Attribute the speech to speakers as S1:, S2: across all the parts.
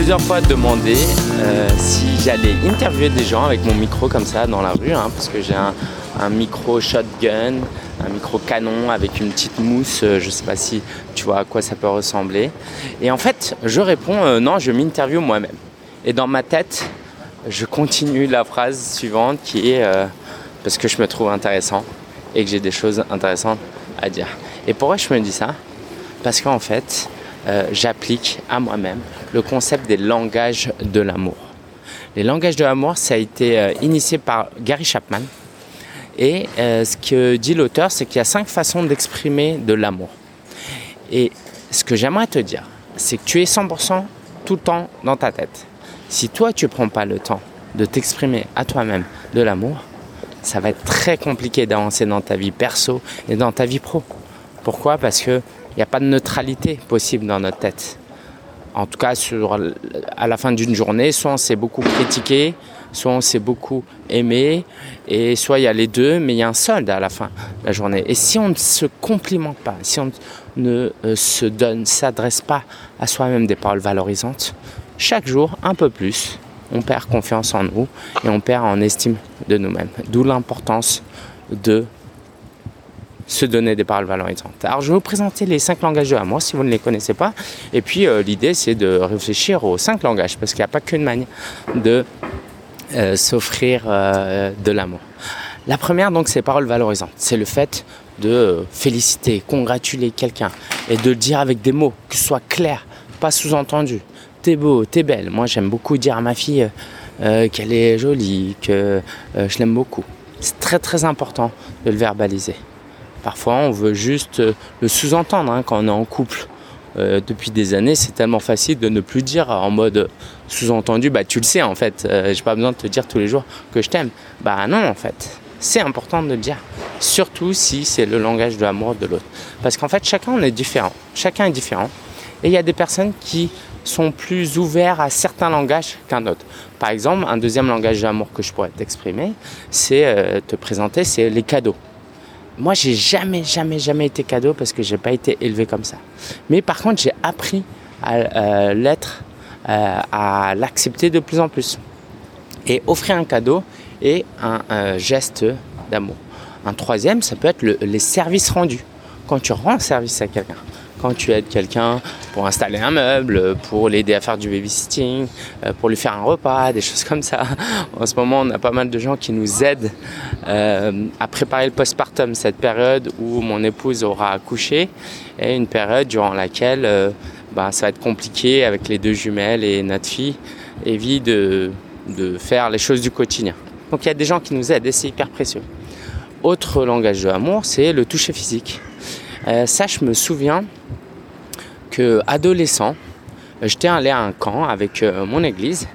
S1: plusieurs fois demandé euh, si j'allais interviewer des gens avec mon micro comme ça dans la rue, hein, parce que j'ai un, micro shotgun, un micro canon avec une petite mousse, euh, je sais pas si tu vois à quoi ça peut ressembler. Et en fait, je réponds euh, non, je m'interviewe moi-même. Et dans ma tête, je continue la phrase suivante qui est parce que je me trouve intéressant et que j'ai des choses intéressantes à dire. Et pourquoi je me dis ça? Parce qu'en fait, euh, j'applique à moi-même le concept des langages de l'amour. Les langages de l'amour, ça a été euh, initié par Gary Chapman. Et euh, ce que dit l'auteur, c'est qu'il y a cinq façons d'exprimer de l'amour. Et ce que j'aimerais te dire, c'est que tu es 100% tout le temps dans ta tête. Si toi, tu ne prends pas le temps de t'exprimer à toi-même de l'amour, ça va être très compliqué d'avancer dans ta vie perso et dans ta vie pro. Pourquoi? Parce que il n'y a pas de neutralité possible dans notre tête. En tout cas, sur, à la fin d'une journée, soit on s'est beaucoup critiqué, soit on s'est beaucoup aimé, et soit il y a les deux, mais il y a un solde à la fin de la journée. Et si on ne se complimente pas, si on ne euh, se donne, s'adresse pas à soi-même des paroles valorisantes, chaque jour, un peu plus, on perd confiance en nous et on perd en estime de nous-mêmes. D'où l'importance de se donner des paroles valorisantes. Alors je vais vous présenter les cinq langages de l'amour si vous ne les connaissez pas. Et puis euh, l'idée c'est de réfléchir aux cinq langages parce qu'il n'y a pas qu'une manière de euh, s'offrir euh, de l'amour. La première donc c'est paroles valorisantes. C'est le fait de féliciter, congratuler quelqu'un et de le dire avec des mots, que ce soit clair, pas sous-entendu. T'es beau, t'es belle. Moi j'aime beaucoup dire à ma fille qu'elle est jolie, que je l'aime beaucoup. C'est très très important de le verbaliser. Parfois, on veut juste euh, le sous-entendre hein, quand on est en couple. Euh, depuis des années, c'est tellement facile de ne plus dire en mode sous-entendu, bah tu le sais en fait, euh, j'ai pas besoin de te dire tous les jours que je t'aime. Bah non en fait, c'est important de le dire, surtout si c'est le langage de l'amour de l'autre. Parce qu'en fait, chacun on est différent, chacun est différent, et il y a des personnes qui sont plus ouverts à certains langages qu'un autre. Par exemple, un deuxième langage d'amour que je pourrais t'exprimer, c'est te présenter, c'est les cadeaux. Moi, j'ai jamais, jamais, jamais été cadeau parce que j'ai pas été élevé comme ça. Mais par contre, j'ai appris à euh, l'être, euh, à l'accepter de plus en plus. Et offrir un cadeau est un geste d'amour. Un troisième, ça peut être les services rendus. Quand tu rends service à quelqu'un, quand tu aides quelqu'un pour installer un meuble, pour l'aider à faire du babysitting, euh, pour lui faire un repas, des choses comme ça. En ce moment, on a pas mal de gens qui nous aident euh, à préparer le postpartum, cette période où mon épouse aura accouché, et une période durant laquelle euh, bah, ça va être compliqué avec les deux jumelles et notre fille, Evie, de, de faire les choses du quotidien. Donc il y a des gens qui nous aident et c'est hyper précieux. Autre langage de l'amour, c'est le toucher physique. Ça, je me souviens, que adolescent, j'étais allé à un camp avec euh, mon église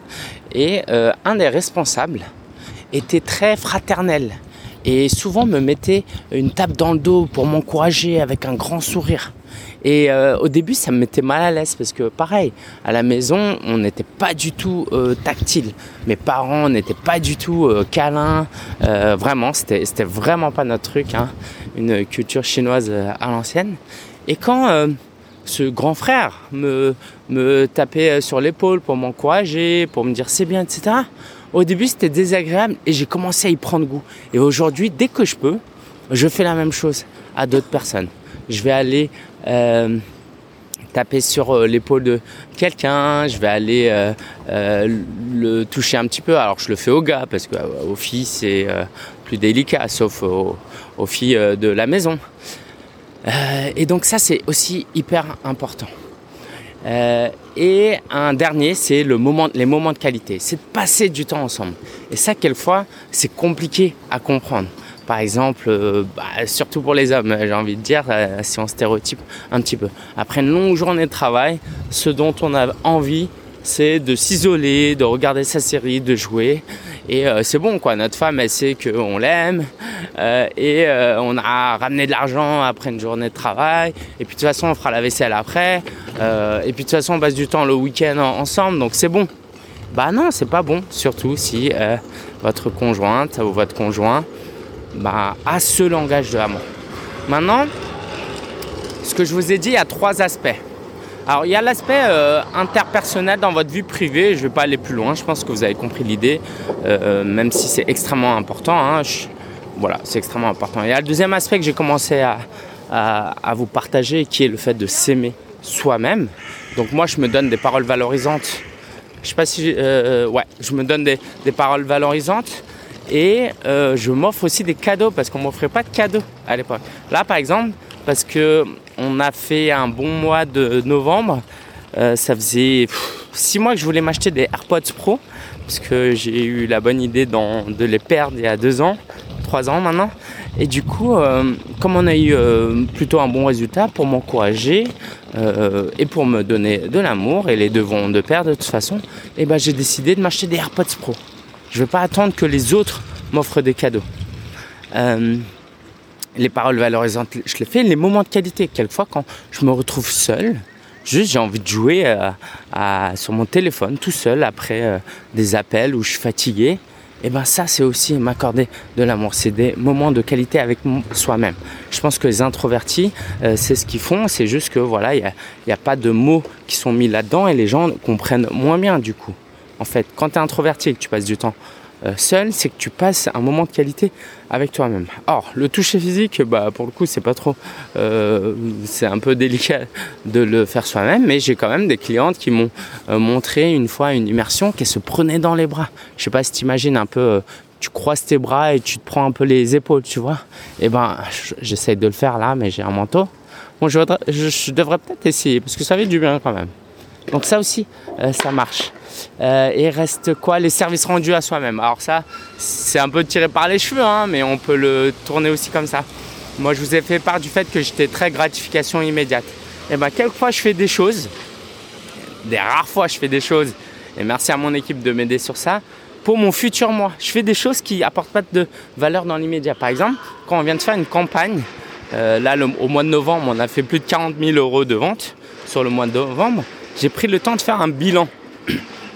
S1: et euh, un des responsables était très fraternel et souvent me mettait une tape dans le dos pour m'encourager avec un grand sourire. Et euh, au début, ça me mettait mal à l'aise parce que, pareil, à la maison, on n'était pas du tout tactile. Mes parents n'étaient pas du tout câlins. vraiment, c'était, c'était vraiment pas notre truc. Hein. Une culture chinoise à l'ancienne. Et quand ce grand frère me, me tapait sur l'épaule pour m'encourager, pour me dire c'est bien, etc. Au début, c'était désagréable et j'ai commencé à y prendre goût. Et aujourd'hui, dès que je peux, je fais la même chose à d'autres personnes. Je vais aller euh, taper sur euh, l'épaule de quelqu'un, je vais aller euh, le toucher un petit peu. Alors je le fais aux gars parce qu'aux filles c'est plus délicat, sauf aux filles de la maison. Euh, et donc ça, c'est aussi hyper important. Euh, et un dernier, c'est le moment, les moments de qualité. C'est de passer du temps ensemble. Et ça, quelquefois, c'est compliqué à comprendre. Par exemple, euh, bah, surtout pour les hommes, j'ai envie de dire, si on stéréotype un petit peu. Après une longue journée de travail, ce dont on a envie, c'est de s'isoler, de regarder sa série, de jouer. Et euh, c'est bon, quoi. Notre femme, elle sait qu'on l'aime. Euh, et euh, on a ramené de l'argent après une journée de travail. Et puis de toute façon, on fera la vaisselle après. et puis de toute façon, on passe du temps le week-end ensemble. Donc c'est bon. Bah non, c'est pas bon. Surtout si votre conjointe ou votre conjoint bah, a ce langage de l'amour. Maintenant, ce que je vous ai dit, il y a trois aspects. Alors il y a l'aspect euh, interpersonnel dans votre vie privée, je ne vais pas aller plus loin, je pense que vous avez compris l'idée, euh, même si c'est extrêmement important. Hein, voilà, c'est extrêmement important. Il y a le deuxième aspect que j'ai commencé à, vous partager, qui est le fait de s'aimer soi-même. Donc moi, je me donne des paroles valorisantes. Je sais pas si... Euh, ouais, je me donne des, paroles valorisantes. Et euh, je m'offre aussi des cadeaux parce qu'on m'offrait pas de cadeaux à l'époque. Là, par exemple, parce que on a fait un bon mois de novembre, euh, ça faisait six mois que je voulais m'acheter des AirPods Pro parce que j'ai eu la bonne idée de les perdre il y a deux ans, trois ans maintenant. Et du coup, euh, comme on a eu plutôt un bon résultat pour m'encourager et pour me donner de l'amour, et les deux vont de pair de toute façon, eh ben, j'ai décidé de m'acheter des AirPods Pro. Je ne vais pas attendre que les autres m'offrent des cadeaux. Euh, les paroles valorisantes, je les fais. Les moments de qualité, quelquefois quand je me retrouve seul, juste j'ai envie de jouer euh, sur mon téléphone tout seul après euh, des appels où je suis fatigué. Et eh ben ça c'est aussi m'accorder de l'amour, c'est des moments de qualité avec soi-même. Je pense que les introvertis, c'est ce qu'ils font, c'est juste que voilà, il n'y a, pas de mots qui sont mis là-dedans et les gens comprennent moins bien du coup en fait. Quand tu es introverti et que tu passes du temps euh, seul, c'est que tu passes un moment de qualité avec toi-même. Or, le toucher physique, bah, pour le coup, c'est pas trop. Euh, c'est un peu délicat de le faire soi-même, mais j'ai quand même des clientes qui m'ont euh, montré une fois une immersion qui se prenait dans les bras. Je sais pas si tu imagines un peu. tu croises tes bras et tu te prends un peu les épaules, tu vois. Et eh ben, j'essaye de le faire là, mais j'ai un manteau. Bon, je, je devrais peut-être essayer parce que ça fait du bien quand même. Donc ça aussi, ça marche. Euh, et reste quoi Les services rendus à soi-même. Alors ça, c'est un peu tiré par les cheveux, hein, mais on peut le tourner aussi comme ça. Moi, je vous ai fait part du fait que j'étais très gratification immédiate. Et bien, quelquefois, je fais des choses. Des rares fois, je fais des choses. Et merci à mon équipe de m'aider sur ça. Pour mon futur moi, je fais des choses qui apportent pas de valeur dans l'immédiat. Par exemple, quand on vient de faire une campagne, euh, là, au mois de novembre, on a fait plus de 40 000 euros de vente sur le mois de novembre. J'ai pris le temps de faire un bilan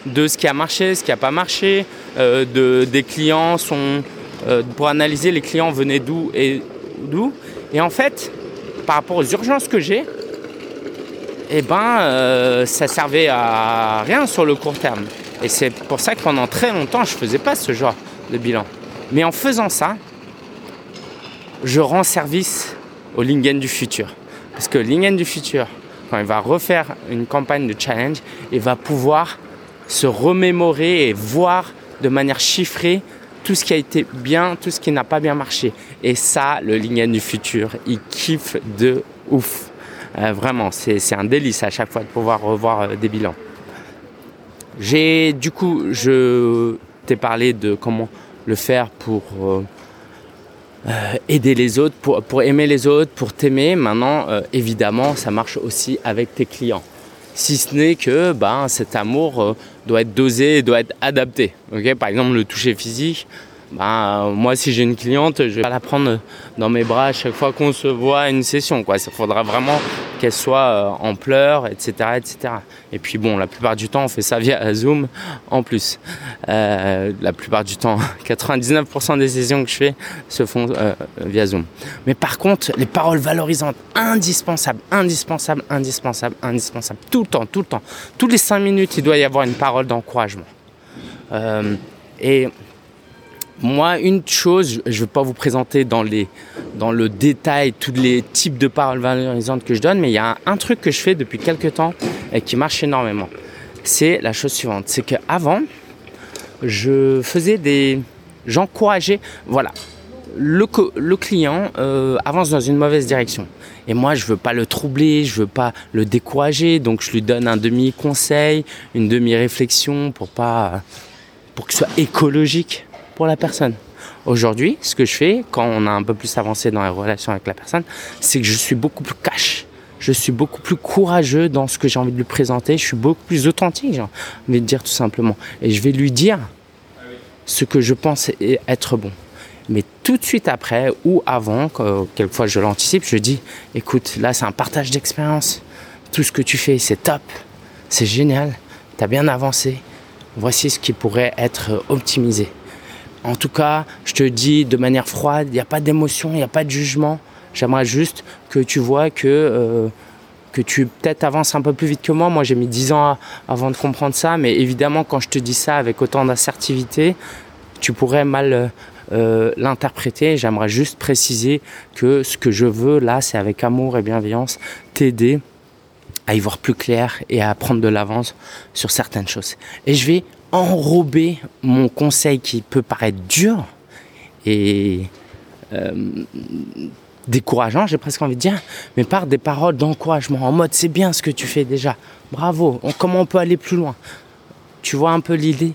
S1: de ce qui a marché, ce qui n'a pas marché, euh, de, des clients sont euh, pour analyser les clients venaient d'où et d'où. Et en fait, par rapport aux urgences que j'ai, eh ben, euh, ça servait à rien sur le court terme. Et c'est pour ça que pendant très longtemps, je ne faisais pas ce genre de bilan. Mais en faisant ça, je rends service au Lingen du futur. Parce que Lingen du futur, quand il va refaire une campagne de challenge, il va pouvoir se remémorer et voir de manière chiffrée tout ce qui a été bien, tout ce qui n'a pas bien marché. Et ça, le Lingen du futur, il kiffe de ouf. Euh, vraiment, c'est un délice à chaque fois de pouvoir revoir euh, des bilans. J'ai du coup, je t'ai parlé de comment le faire pour euh, aider les autres, pour, pour, aimer les autres, pour t'aimer. Maintenant, évidemment, ça marche aussi avec tes clients si ce n'est que ben, cet amour euh, doit être dosé doit être adapté. Par exemple, le toucher physique, ben, moi, si j'ai une cliente, je vais pas la prendre dans mes bras à chaque fois qu'on se voit à une session. Quoi. Il faudra vraiment qu'elle soit euh, en pleurs, etc., etc. Et puis bon, la plupart du temps, on fait ça via Zoom en plus. Euh, la plupart du temps, 99% des sessions que je fais se font via Zoom. Mais par contre, les paroles valorisantes, indispensables, indispensables, indispensables, indispensables, tout le temps, tout le temps. Toutes les 5 minutes, il doit y avoir une parole d'encouragement. et moi, une chose, je ne vais pas vous présenter dans, le détail tous les types de paroles valorisantes que je donne, mais il y a un, truc que je fais depuis quelques temps et qui marche énormément. C'est la chose suivante, c'est qu'avant, je faisais des... J'encourageais, voilà, le, client euh, avance dans une mauvaise direction. Et moi, je veux pas le troubler, je veux pas le décourager, donc je lui donne un demi-conseil, une demi-réflexion pour pas, pour soit écologique la personne. Aujourd'hui, ce que je fais quand on a un peu plus avancé dans la relation avec la personne, c'est que je suis beaucoup plus cash. Je suis beaucoup plus courageux dans ce que j'ai envie de lui présenter. Je suis beaucoup plus authentique, j'ai envie de dire tout simplement. Et je vais lui dire ce que je pense être bon. Mais tout de suite après ou avant, quelquefois je l'anticipe, je dis écoute, là c'est un partage d'expérience. Tout ce que tu fais, c'est top. C'est génial. Tu as bien avancé. Voici ce qui pourrait être optimisé. En tout cas, je te dis de manière froide, il n'y a pas d'émotion, il n'y a pas de jugement. J'aimerais juste que tu vois que euh, que tu peut-être avances un peu plus vite que moi. Moi, j'ai mis 10 ans avant de comprendre ça, mais évidemment, quand je te dis ça avec autant d'assertivité, tu pourrais mal euh, l'interpréter. J'aimerais juste préciser que ce que je veux là, c'est avec amour et bienveillance t'aider à y voir plus clair et à prendre de l'avance sur certaines choses. Et je vais enrober mon conseil qui peut paraître dur et euh, décourageant, j'ai presque envie de dire, mais par des paroles d'encouragement, en mode c'est bien ce que tu fais déjà, bravo, comment on peut aller plus loin? Tu vois un peu l'idée?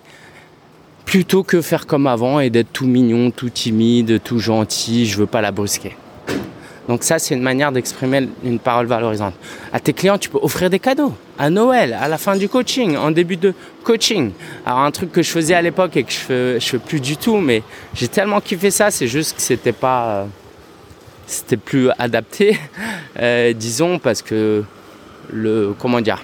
S1: Plutôt que faire comme avant et d'être tout mignon, tout timide, tout gentil, je veux pas la brusquer. Donc ça, c'est une manière d'exprimer une parole valorisante. À tes clients, tu peux offrir des cadeaux. À Noël, à la fin du coaching, en début de coaching. Alors un truc que je faisais à l'époque et que je fais, fais plus du tout, mais j'ai tellement kiffé ça, c'est juste que c'était pas, c'était plus adapté, euh, disons, parce que le, comment dire,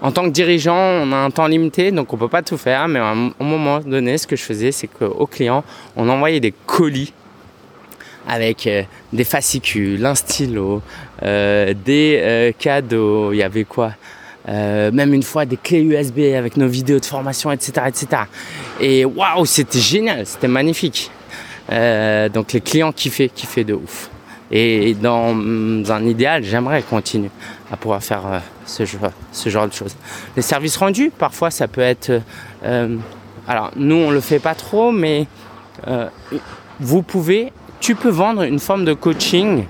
S1: en tant que dirigeant, on a un temps limité, donc on peut pas tout faire. Mais à un moment donné, ce que je faisais, c'est qu'aux clients, on envoyait des colis avec euh, des fascicules, un stylo, euh, des euh, cadeaux, il y avait quoi? Même une fois des clés USB avec nos vidéos de formation, etc. etc. Et waouh, c'était génial, c'était magnifique. donc les clients kiffaient, kiffaient de ouf. Et dans un idéal, j'aimerais continuer à pouvoir faire ce, genre, ce genre de choses. Les services rendus, parfois ça peut être... alors nous, on le fait pas trop, mais vous pouvez tu peux vendre une forme de coaching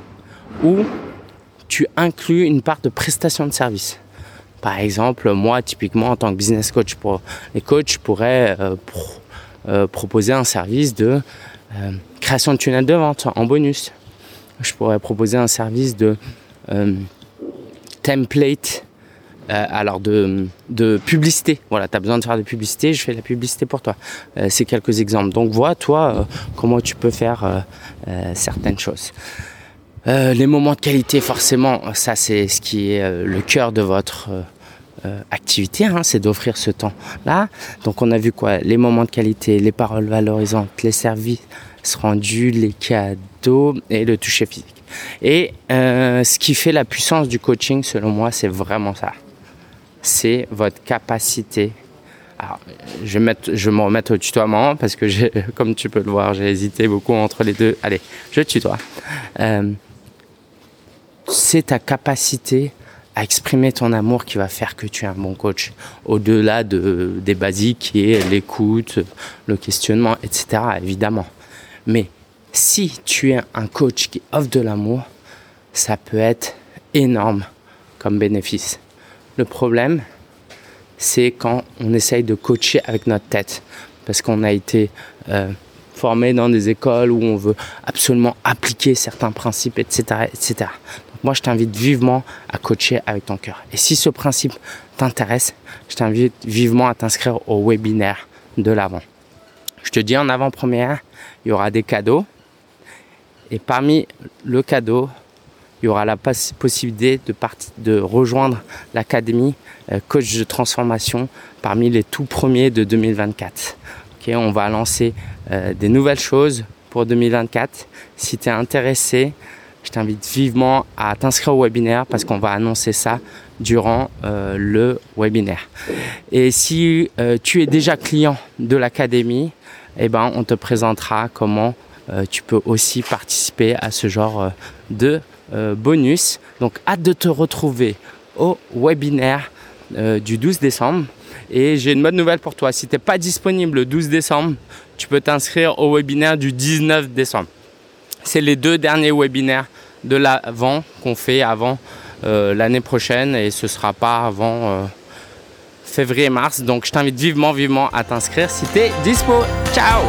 S1: où tu inclus une part de prestation de service. Par exemple, moi, typiquement, en tant que business coach pour les coachs, je pourrais euh, euh, proposer un service de euh, création de tunnel de vente en bonus. Je pourrais proposer un service de template euh, alors de, publicité. Voilà, tu as besoin de faire de publicité, je fais la publicité pour toi. Euh, c'est quelques exemples. Donc vois, toi, euh, comment tu peux faire certaines choses. les moments de qualité, forcément, ça c'est ce qui est le cœur de votre activité, hein, c'est d'offrir ce temps-là. Donc on a vu quoi? Les moments de qualité, les paroles valorisantes, les services rendus, les cadeaux et le toucher physique. Et ce qui fait la puissance du coaching, selon moi, c'est vraiment ça c'est votre capacité. Alors, je vais, mettre, je au tutoiement parce que, comme tu peux le voir, j'ai hésité beaucoup entre les deux. Allez, je tutoie. Euh, c'est ta capacité à exprimer ton amour qui va faire que tu es un bon coach. Au-delà de, des basiques qui est l'écoute, le questionnement, etc. évidemment. Mais si tu es un coach qui offre de l'amour, ça peut être énorme comme bénéfice. Le problème, c'est quand on essaye de coacher avec notre tête, parce qu'on a été euh, formé dans des écoles où on veut absolument appliquer certains principes, etc., etc. Donc moi, je t'invite vivement à coacher avec ton cœur. Et si ce principe t'intéresse, je t'invite vivement à t'inscrire au webinaire de l'avant. Je te dis en avant-première, il y aura des cadeaux. Et parmi le cadeau, il y aura la possibilité de, rejoindre l'académie euh, coach de transformation parmi les tout premiers de 2024. on va lancer euh, des nouvelles choses pour 2024. Si tu es intéressé, je t'invite vivement à t'inscrire au webinaire parce qu'on va annoncer ça durant euh, le webinaire. Et si tu es déjà client de l'académie, eh ben, on te présentera comment tu peux aussi participer à ce genre de euh, bonus. Donc hâte de te retrouver au webinaire euh, du 12 décembre. Et j'ai une bonne nouvelle pour toi. Si tu pas disponible le 12 décembre, tu peux t'inscrire au webinaire du 19 décembre. C'est les deux derniers webinaires de l'avant qu'on fait avant euh, l'année prochaine et ce sera pas avant février-mars. Donc je t'invite vivement, vivement à t'inscrire si tu dispo. Ciao